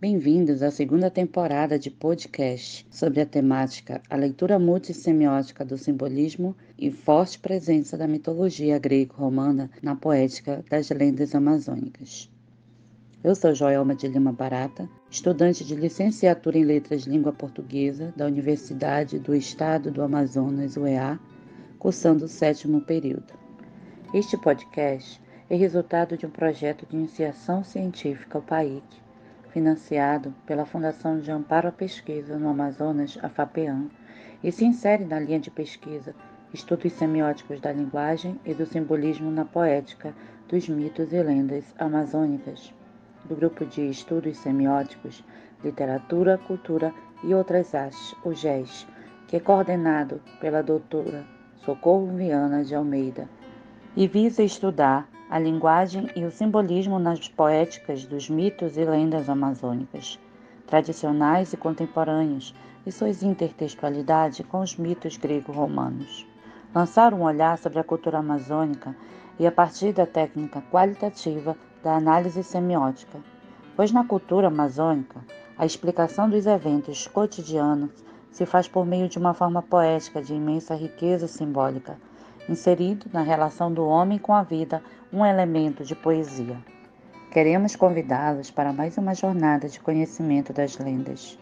Bem-vindos à segunda temporada de podcast sobre a temática A leitura multissemiótica do simbolismo e forte presença da mitologia grego-romana na poética das lendas amazônicas. Eu sou Joelma de Lima Barata, estudante de licenciatura em Letras Língua Portuguesa da Universidade do Estado do Amazonas, UEA, cursando o sétimo período. Este podcast é resultado de um projeto de iniciação científica, o PAIC, financiado pela Fundação de Amparo à Pesquisa no Amazonas, a FAPEAM, e se insere na linha de pesquisa Estudos Semióticos da Linguagem e do Simbolismo na Poética dos Mitos e Lendas Amazônicas do Grupo de Estudos Semióticos, Literatura, Cultura e Outras Artes, o GES, que é coordenado pela doutora Socorro Viana de Almeida, e visa estudar a linguagem e o simbolismo nas poéticas dos mitos e lendas amazônicas, tradicionais e contemporâneos, e suas intertextualidade com os mitos grego-romanos. Lançar um olhar sobre a cultura amazônica e a partir da técnica qualitativa da análise semiótica, pois na cultura amazônica a explicação dos eventos cotidianos se faz por meio de uma forma poética de imensa riqueza simbólica, inserido na relação do homem com a vida um elemento de poesia. Queremos convidá-los para mais uma jornada de conhecimento das lendas.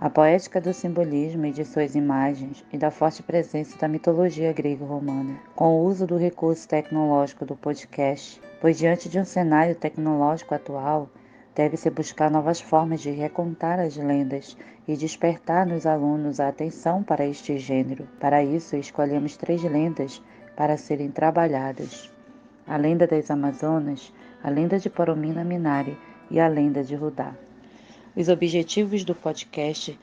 A poética do simbolismo e de suas imagens e da forte presença da mitologia grego-romana, com o uso do recurso tecnológico do podcast, pois diante de um cenário tecnológico atual, deve-se buscar novas formas de recontar as lendas e despertar nos alunos a atenção para este gênero. Para isso, escolhemos três lendas para serem trabalhadas: a lenda das Amazonas, a lenda de Poromina Minari e a lenda de Rudá. Os objetivos do podcast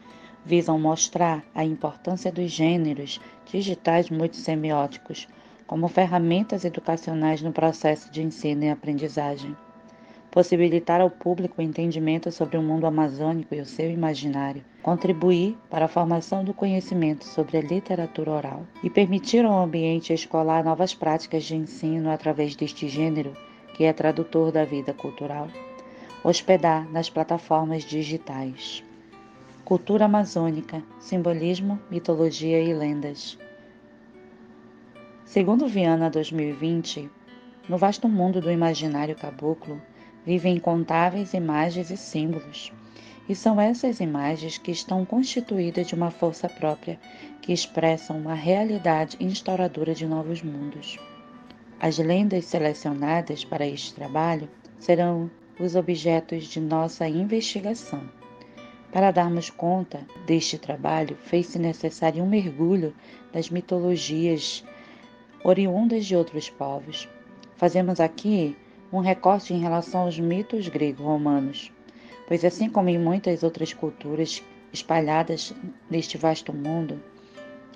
visam mostrar a importância dos gêneros digitais multissemióticos como ferramentas educacionais no processo de ensino e aprendizagem, possibilitar ao público o entendimento sobre o mundo amazônico e o seu imaginário, contribuir para a formação do conhecimento sobre a literatura oral e permitir ao ambiente escolar novas práticas de ensino através deste gênero que é tradutor da vida cultural hospedar nas plataformas digitais. Cultura amazônica, simbolismo, mitologia e lendas. Segundo Viana 2020, no vasto mundo do imaginário caboclo vivem incontáveis imagens e símbolos. E são essas imagens que estão constituídas de uma força própria, que expressam uma realidade instauradora de novos mundos. As lendas selecionadas para este trabalho serão os objetos de nossa investigação. Para darmos conta deste trabalho, fez-se necessário um mergulho nas mitologias oriundas de outros povos. Fazemos aqui um recorte em relação aos mitos grego-romanos, pois, assim como em muitas outras culturas espalhadas neste vasto mundo,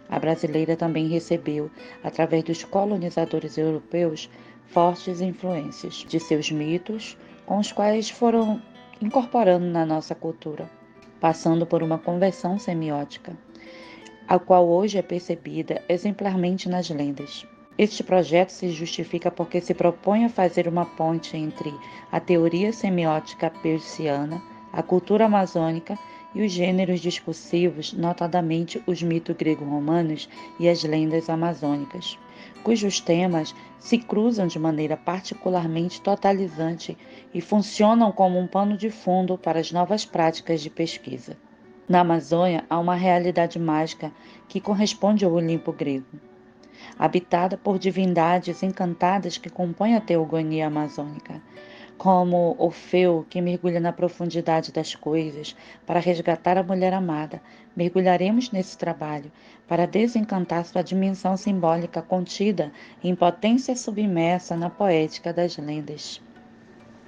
a brasileira também recebeu, através dos colonizadores europeus, fortes influências de seus mitos, com os quais foram incorporando na nossa cultura, passando por uma conversão semiótica, a qual hoje é percebida exemplarmente nas lendas. Este projeto se justifica porque se propõe a fazer uma ponte entre a teoria semiótica persiana, a cultura amazônica e os gêneros discursivos, notadamente os mitos grego-romanos e as lendas amazônicas cujos temas se cruzam de maneira particularmente totalizante e funcionam como um pano de fundo para as novas práticas de pesquisa. Na Amazônia há uma realidade mágica que corresponde ao Olimpo grego, habitada por divindades encantadas que compõem a teogonia amazônica, como Orfeu, que mergulha na profundidade das coisas para resgatar a mulher amada, mergulharemos nesse trabalho para desencantar sua dimensão simbólica contida em potência submersa na poética das lendas.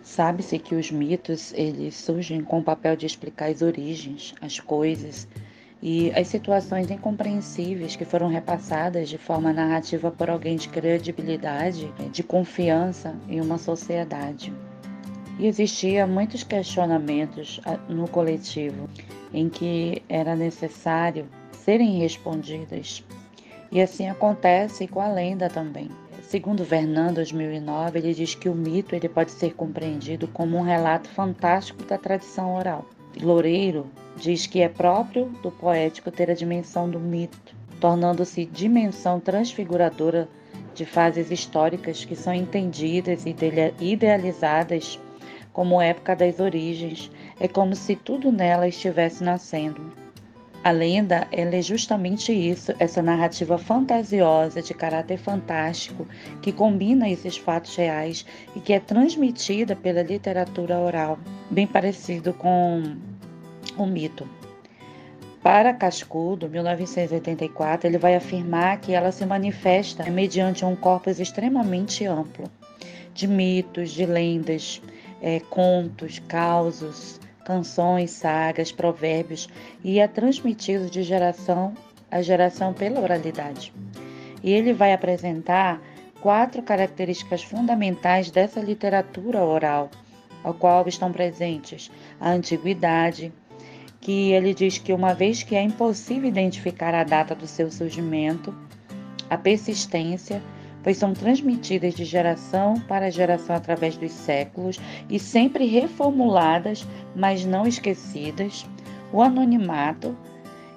Sabe-se que os mitos eles surgem com o papel de explicar as origens, as coisas e as situações incompreensíveis que foram repassadas de forma narrativa por alguém de credibilidade, de confiança em uma sociedade. E existia muitos questionamentos ah, no coletivo em que era necessário serem respondidas. E assim acontece com a lenda também. Segundo Vernon, 2009, ele diz que o mito ele pode ser compreendido como um relato fantástico da tradição oral. Loureiro diz que é próprio do poético ter a dimensão do mito, tornando-se dimensão transfiguradora de fases históricas que são entendidas e idealizadas como época das origens, é como se tudo nela estivesse nascendo. A lenda é justamente isso, essa narrativa fantasiosa de caráter fantástico que combina esses fatos reais e que é transmitida pela literatura oral, bem parecido com o mito. Para Cascudo, 1984, ele vai afirmar que ela se manifesta mediante um corpus extremamente amplo de mitos, de lendas, é, contos, causos, canções, sagas, provérbios e é transmitido de geração a geração pela oralidade. E ele vai apresentar quatro características fundamentais dessa literatura oral, ao qual estão presentes a antiguidade, que ele diz que uma vez que é impossível identificar a data do seu surgimento, a persistência, pois são transmitidas de geração para geração através dos séculos e sempre reformuladas, mas não esquecidas, o anonimato,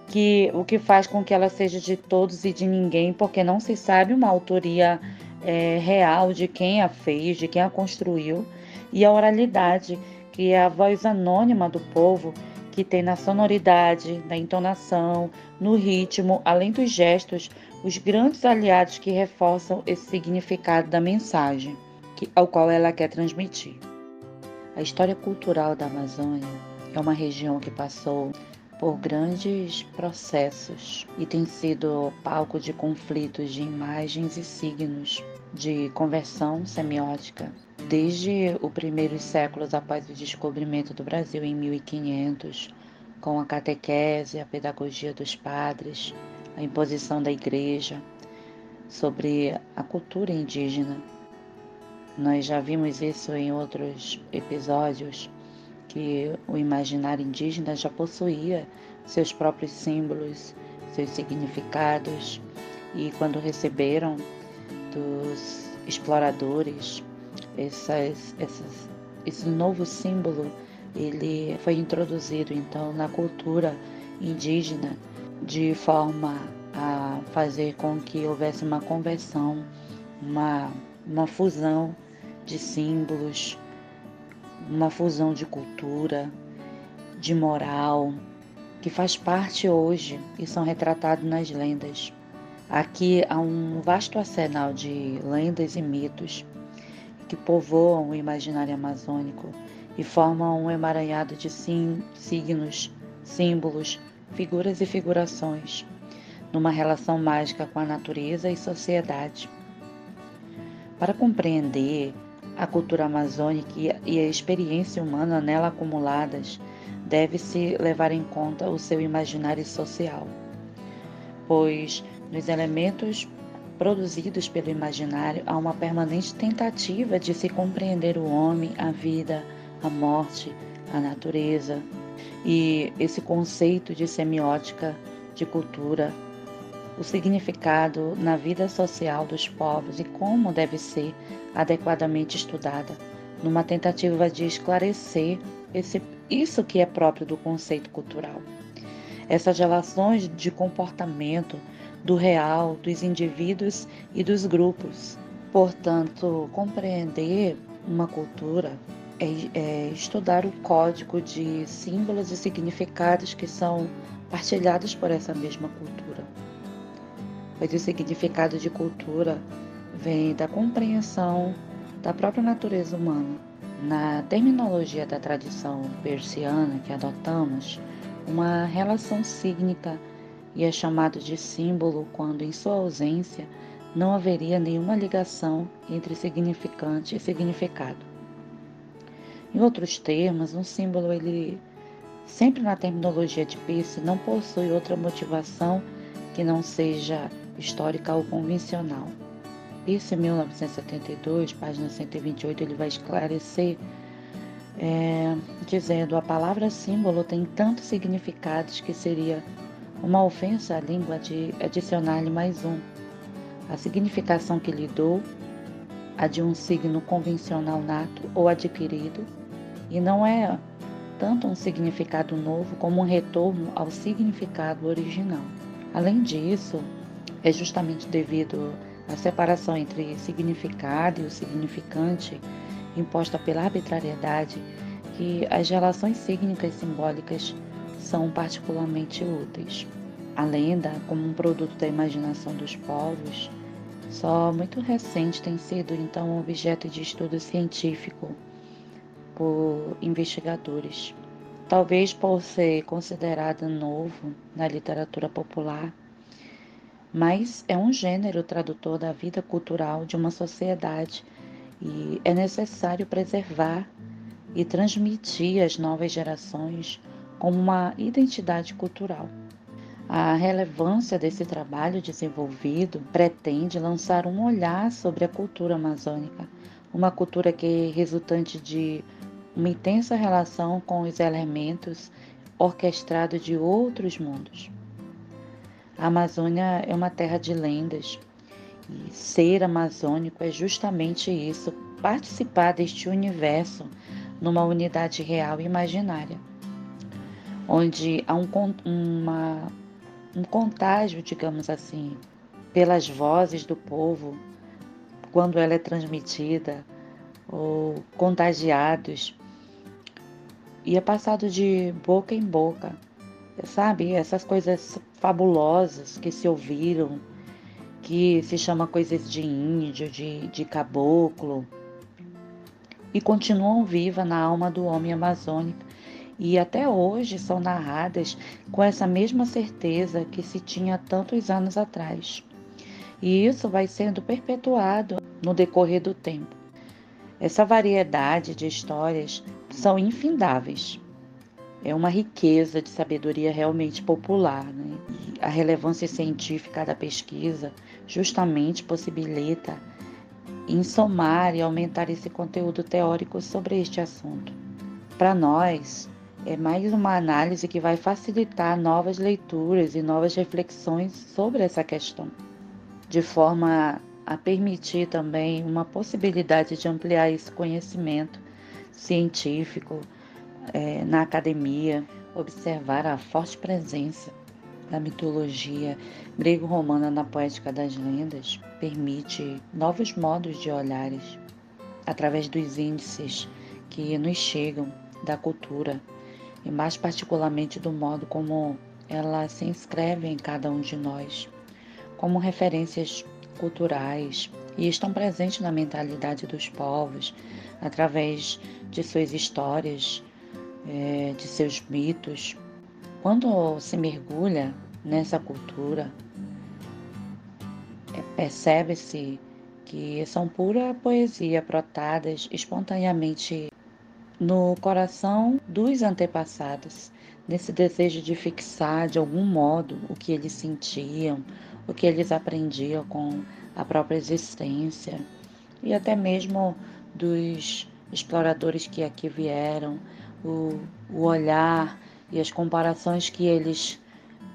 que o que faz com que ela seja de todos e de ninguém, porque não se sabe uma autoria é, real de quem a fez, de quem a construiu, e a oralidade, que é a voz anônima do povo, que tem na sonoridade, na entonação, no ritmo, além dos gestos, os grandes aliados que reforçam esse significado da mensagem que, ao qual ela quer transmitir. A história cultural da Amazônia é uma região que passou por grandes processos e tem sido palco de conflitos de imagens e signos de conversão semiótica desde os primeiros séculos após o descobrimento do Brasil em 1500, com a catequese, a pedagogia dos padres, a imposição da igreja sobre a cultura indígena. Nós já vimos isso em outros episódios, que o imaginário indígena já possuía seus próprios símbolos, seus significados, e quando receberam dos exploradores essas, essas, esse novo símbolo ele foi introduzido então na cultura indígena de forma a fazer com que houvesse uma conversão, uma, uma fusão de símbolos, uma fusão de cultura, de moral, que faz parte hoje e são retratados nas lendas. Aqui há um vasto arsenal de lendas e mitos que povoam o imaginário amazônico e formam um emaranhado de sim, signos, símbolos, figuras e figurações, numa relação mágica com a natureza e sociedade. Para compreender a cultura amazônica e a experiência humana nela acumuladas, deve-se levar em conta o seu imaginário social, pois nos elementos produzidos pelo imaginário há uma permanente tentativa de se compreender o homem, a vida, a morte, a natureza. E esse conceito de semiótica, de cultura, o significado na vida social dos povos e como deve ser adequadamente estudada, numa tentativa de esclarecer esse, isso que é próprio do conceito cultural. Essas relações de comportamento do real, dos indivíduos e dos grupos. Portanto, compreender uma cultura é, é, estudar o código de símbolos e significados que são partilhados por essa mesma cultura. Pois o significado de cultura vem da compreensão da própria natureza humana. Na terminologia da tradição persiana que adotamos, uma relação sígnica e é chamado de símbolo quando, em sua ausência, não haveria nenhuma ligação entre significante e significado. Em outros termos, um símbolo ele sempre na terminologia de Peirce não possui outra motivação que não seja histórica ou convencional. Peirce, 1972, página 128, ele vai esclarecer é, dizendo a palavra símbolo tem tantos significados que seria uma ofensa à língua de adicionar-lhe mais um. A significação que lhe dou, a de um signo convencional nato ou adquirido, e não é tanto um significado novo como um retorno ao significado original. Além disso, é justamente devido à separação entre significado e o significante imposta pela arbitrariedade que as relações sígnicas simbólicas são particularmente úteis. A lenda, como um produto da imaginação dos povos, só muito recente tem sido então objeto de estudo científico por investigadores. Talvez por ser considerada novo na literatura popular, mas é um gênero tradutor da vida cultural de uma sociedade e é necessário preservar e transmitir às novas gerações como uma identidade cultural. A relevância desse trabalho desenvolvido pretende lançar um olhar sobre a cultura amazônica, uma cultura que é resultante de uma intensa relação com os elementos orquestrados de outros mundos. A Amazônia é uma terra de lendas e ser amazônico é justamente isso, participar deste universo numa unidade real e imaginária, onde há um, uma, um contágio, digamos assim, pelas vozes do povo, quando ela é transmitida, ou contagiados, e é passado de boca em boca, sabe? Essas coisas fabulosas que se ouviram, que se chama coisas de índio, de, de caboclo, e continuam vivas na alma do homem amazônico e até hoje são narradas com essa mesma certeza que se tinha tantos anos atrás. E isso vai sendo perpetuado no decorrer do tempo. Essa variedade de histórias são infindáveis. É uma riqueza de sabedoria realmente popular. Né? A relevância científica da pesquisa justamente possibilita em somar e aumentar esse conteúdo teórico sobre este assunto. Para nós, é mais uma análise que vai facilitar novas leituras e novas reflexões sobre essa questão, de forma a permitir também uma possibilidade de ampliar esse conhecimento científico é, na academia, observar a forte presença da mitologia grego-romana na poética das lendas permite novos modos de olhares através dos índices que nos chegam da cultura e mais particularmente do modo como ela se inscreve em cada um de nós, como referências culturais e estão presentes na mentalidade dos povos através de suas histórias, é, de seus mitos. Quando se mergulha nessa cultura, é, percebe-se que são pura poesia brotadas espontaneamente no coração dos antepassados, nesse desejo de fixar de algum modo o que eles sentiam, o que eles aprendiam com a própria existência e até mesmo dos exploradores que aqui vieram, o, o olhar e as comparações que eles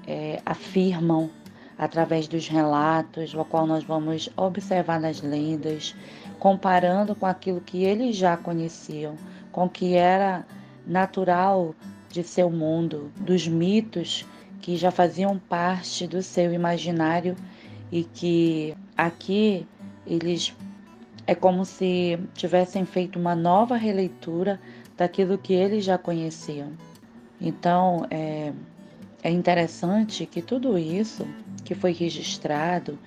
é, afirmam através dos relatos, o qual nós vamos observar nas lendas, comparando com aquilo que eles já conheciam, com o que era natural de seu mundo, dos mitos que já faziam parte do seu imaginário e que aqui eles é como se tivessem feito uma nova releitura daquilo que eles já conheciam. Então, é, é interessante que tudo isso que foi registrado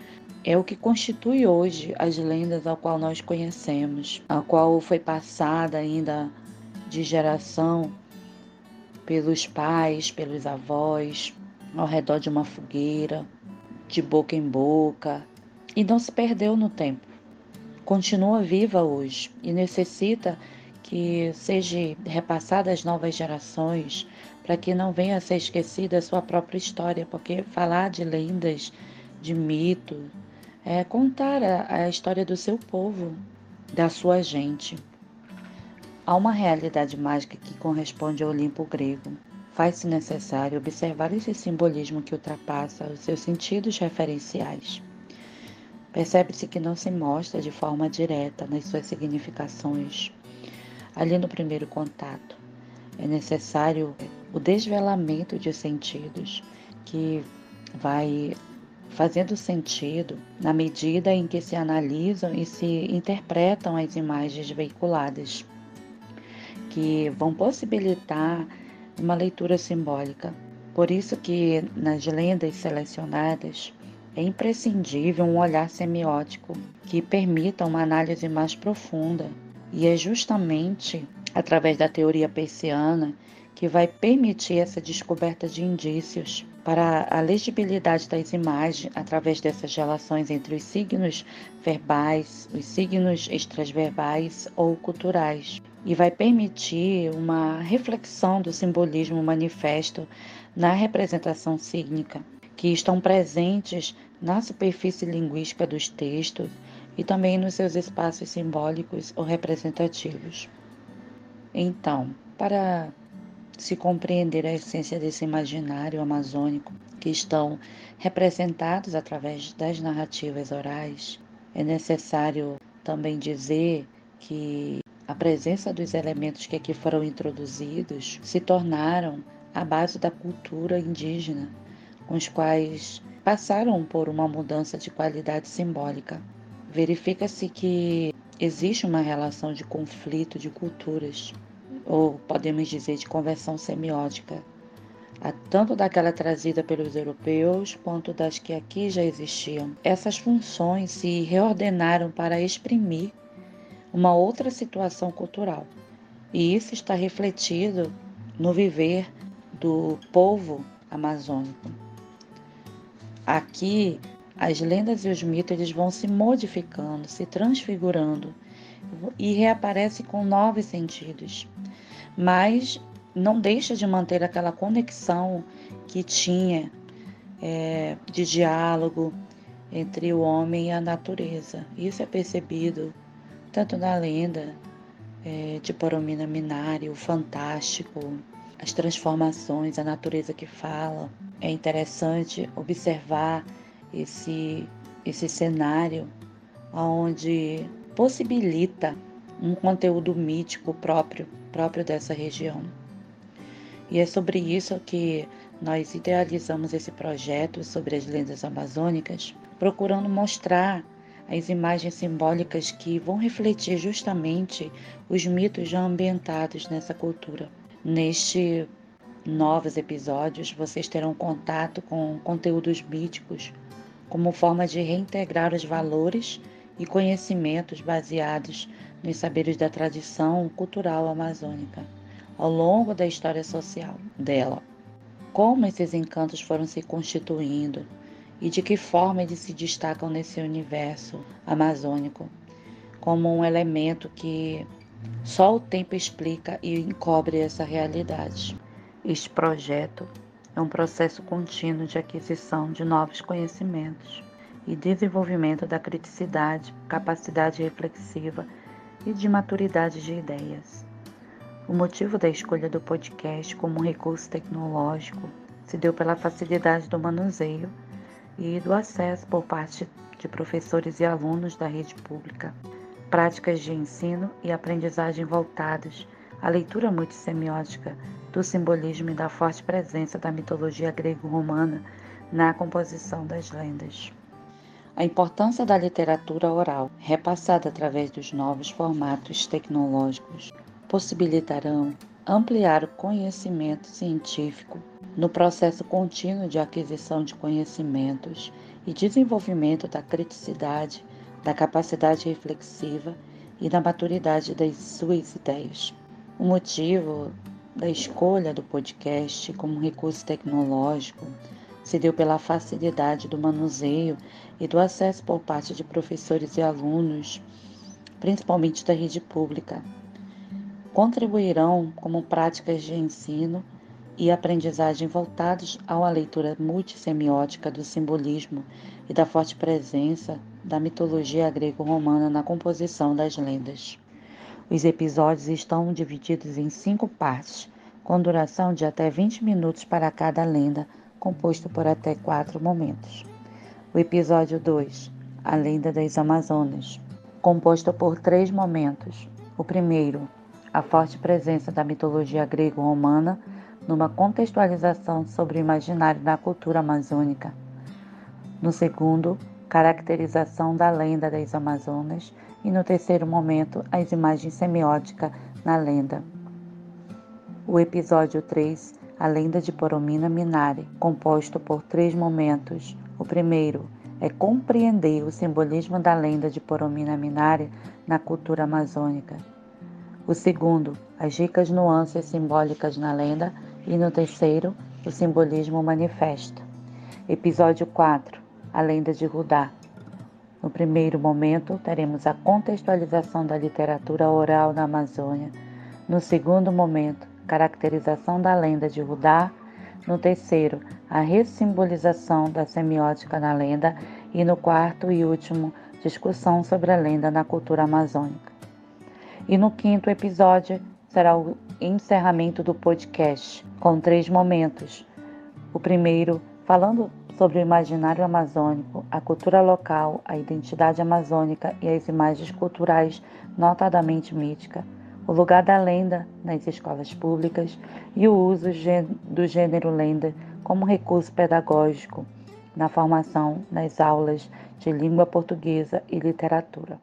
é o que constitui hoje as lendas ao qual nós conhecemos, a qual foi passada ainda de geração pelos pais, pelos avós, ao redor de uma fogueira, de boca em boca, e não se perdeu no tempo. Continua viva hoje e necessita que seja repassada às novas gerações, para que não venha a ser esquecida a sua própria história, porque falar de lendas, de mito, é contar a, a história do seu povo, da sua gente. Há uma realidade mágica que corresponde ao Olimpo grego. Faz-se necessário observar esse simbolismo que ultrapassa os seus sentidos referenciais. Percebe-se que não se mostra de forma direta nas suas significações, ali no primeiro contato. é necessário o desvelamento de sentidos que vai fazendo sentido na medida em que se analisam e se interpretam as imagens veiculadas, que vão possibilitar uma leitura simbólica. Por isso que nas lendas selecionadas é imprescindível um olhar semiótico que permita uma análise mais profunda, e é justamente através da teoria persiana que vai permitir essa descoberta de indícios para a legibilidade das imagens através dessas relações entre os signos verbais, os signos extraverbais ou culturais, e vai permitir uma reflexão do simbolismo manifesto na representação sígnica, que estão presentes na superfície linguística dos textos e também nos seus espaços simbólicos ou representativos. Então, para se compreender a essência desse imaginário amazônico que estão representados através das narrativas orais, é necessário também dizer que a presença dos elementos que aqui foram introduzidos se tornaram a base da cultura indígena, com os quais passaram por uma mudança de qualidade simbólica. Verifica-se que existe uma relação de conflito de culturas ou podemos dizer de conversão semiótica, tanto daquela trazida pelos europeus quanto das que aqui já existiam. Essas funções se reordenaram para exprimir uma outra situação cultural. E isso está refletido no viver do povo amazônico. Aqui, as lendas e os mitos eles vão se modificando, se transfigurando e reaparecem com novos sentidos mas não deixa de manter aquela conexão que tinha é, de diálogo entre o homem e a natureza. Isso é percebido tanto na lenda é, de Poromina Minari, o fantástico, as transformações, a natureza que fala. É interessante observar esse, esse cenário onde possibilita um conteúdo mítico próprio próprio dessa região. E é sobre isso que nós idealizamos esse projeto sobre as lendas amazônicas, procurando mostrar as imagens simbólicas que vão refletir justamente os mitos já ambientados nessa cultura. Neste novos episódios, vocês terão contato com conteúdos míticos como forma de reintegrar os valores e conhecimentos baseados nos saberes da tradição cultural amazônica ao longo da história social dela. Como esses encantos foram se constituindo e de que forma eles se destacam nesse universo amazônico como um elemento que só o tempo explica e encobre essa realidade. Este projeto é um processo contínuo de aquisição de novos conhecimentos e desenvolvimento da criticidade, capacidade reflexiva e de maturidade de ideias. O motivo da escolha do podcast como um recurso tecnológico se deu pela facilidade do manuseio e do acesso por parte de professores e alunos da rede pública, práticas de ensino e aprendizagem voltadas à leitura multissemiótica do simbolismo e da forte presença da mitologia grego-romana na composição das lendas. A importância da literatura oral, repassada através dos novos formatos tecnológicos, possibilitarão ampliar o conhecimento científico no processo contínuo de aquisição de conhecimentos e desenvolvimento da criticidade, da capacidade reflexiva e da maturidade das suas ideias. O motivo da escolha do podcast como recurso tecnológico se deu pela facilidade do manuseio e do acesso por parte de professores e alunos, principalmente da rede pública. Contribuirão como práticas de ensino e aprendizagem voltados uma leitura multissemiótica do simbolismo e da forte presença da mitologia grego-romana na composição das lendas. Os episódios estão divididos em cinco partes, com duração de até 20 minutos para cada lenda, composto por até quatro momentos. O episódio 2, A Lenda das Amazonas, composto por três momentos. O primeiro, a forte presença da mitologia grego-romana numa contextualização sobre o imaginário da cultura amazônica. No segundo, caracterização da lenda das Amazonas. E no terceiro momento, as imagens semióticas na lenda. O episódio 3, a lenda de Poromina Minari, composto por três momentos. O primeiro é compreender o simbolismo da lenda de Poromina Minari na cultura amazônica. O segundo, as ricas nuances simbólicas na lenda. E no terceiro, o simbolismo manifesto. Episódio 4, a lenda de Rudá. No primeiro momento, teremos a contextualização da literatura oral na Amazônia. No segundo momento, caracterização da lenda de Rudá. No terceiro, a ressimbolização da semiótica na lenda. E no quarto e último, discussão sobre a lenda na cultura amazônica. E no quinto episódio será o encerramento do podcast, com três momentos. O primeiro, falando sobre o imaginário amazônico, a cultura local, a identidade amazônica e as imagens culturais notadamente mítica, o lugar da lenda nas escolas públicas e o uso do gênero lenda como recurso pedagógico na formação nas aulas de língua portuguesa e literatura.